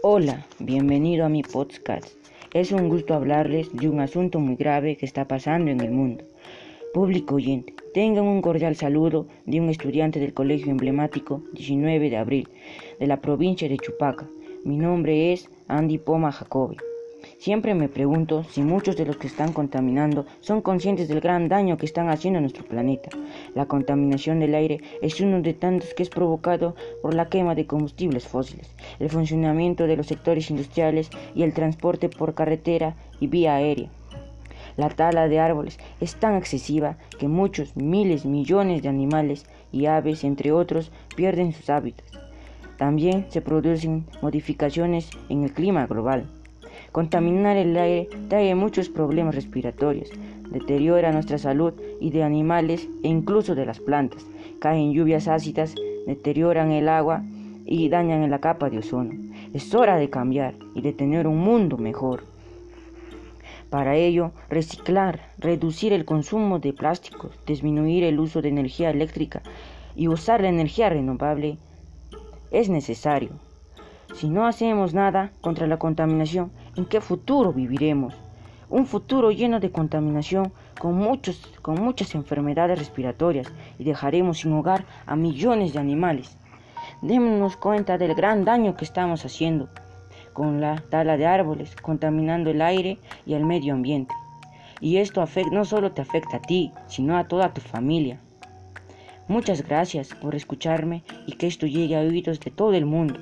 Hola, bienvenido a mi podcast. Es un gusto hablarles de un asunto muy grave que está pasando en el mundo. Público oyente, tengan un cordial saludo de un estudiante del Colegio Emblemático 19 de abril de la provincia de Chupaca. Mi nombre es Andy Poma Jacobi. Siempre me pregunto si muchos de los que están contaminando son conscientes del gran daño que están haciendo a nuestro planeta. La contaminación del aire es uno de tantos que es provocado por la quema de combustibles fósiles, el funcionamiento de los sectores industriales y el transporte por carretera y vía aérea. La tala de árboles es tan excesiva que muchos miles, millones de animales y aves, entre otros, pierden sus hábitats. También se producen modificaciones en el clima global. Contaminar el aire trae muchos problemas respiratorios, deteriora nuestra salud y de animales e incluso de las plantas. Caen lluvias ácidas, deterioran el agua y dañan la capa de ozono. Es hora de cambiar y de tener un mundo mejor. Para ello, reciclar, reducir el consumo de plásticos, disminuir el uso de energía eléctrica y usar la energía renovable es necesario. Si no hacemos nada contra la contaminación, ¿en qué futuro viviremos? Un futuro lleno de contaminación con, muchos, con muchas enfermedades respiratorias y dejaremos sin hogar a millones de animales. Démonos cuenta del gran daño que estamos haciendo con la tala de árboles, contaminando el aire y el medio ambiente. Y esto no solo te afecta a ti, sino a toda tu familia. Muchas gracias por escucharme y que esto llegue a oídos de todo el mundo.